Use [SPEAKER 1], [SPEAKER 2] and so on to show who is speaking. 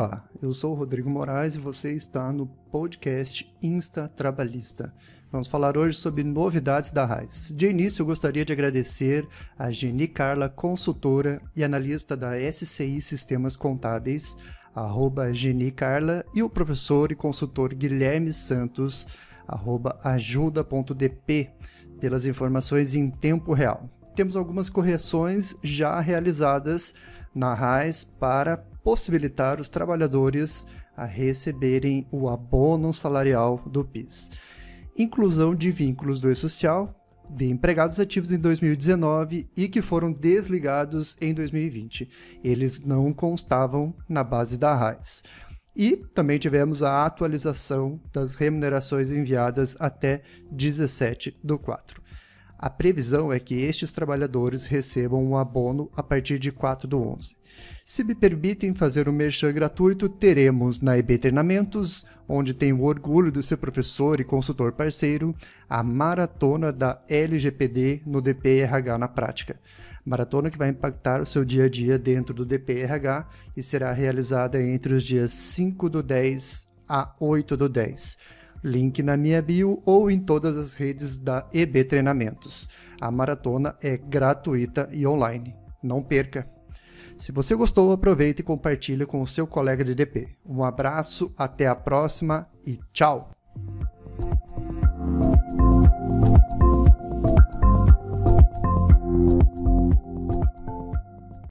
[SPEAKER 1] Olá, eu sou o Rodrigo Moraes e você está no podcast Insta Trabalhista. Vamos falar hoje sobre novidades da RAIS. De início, eu gostaria de agradecer a Geni Carla, consultora e analista da SCI Sistemas Contábeis, arroba Geni Carla, e o professor e consultor Guilherme Santos, arroba ajuda.dp, pelas informações em tempo real. Temos algumas correções já realizadas na RAIS para possibilitar os trabalhadores a receberem o abono salarial do PIS. Inclusão de vínculos do E-Social de empregados ativos em 2019 e que foram desligados em 2020. Eles não constavam na base da RAIS. E também tivemos a atualização das remunerações enviadas até 17 do 4. A previsão é que estes trabalhadores recebam um abono a partir de 4 do 11. Se me permitem fazer um merchan gratuito, teremos na EB Treinamentos, onde tenho o orgulho de ser professor e consultor parceiro, a maratona da LGPD no DPRH na prática. Maratona que vai impactar o seu dia a dia dentro do DPRH e será realizada entre os dias 5 do 10 a 8 do 10 link na minha bio ou em todas as redes da EB Treinamentos. A maratona é gratuita e online. Não perca! Se você gostou, aproveite e compartilhe com o seu colega de DP. Um abraço, até a próxima e tchau!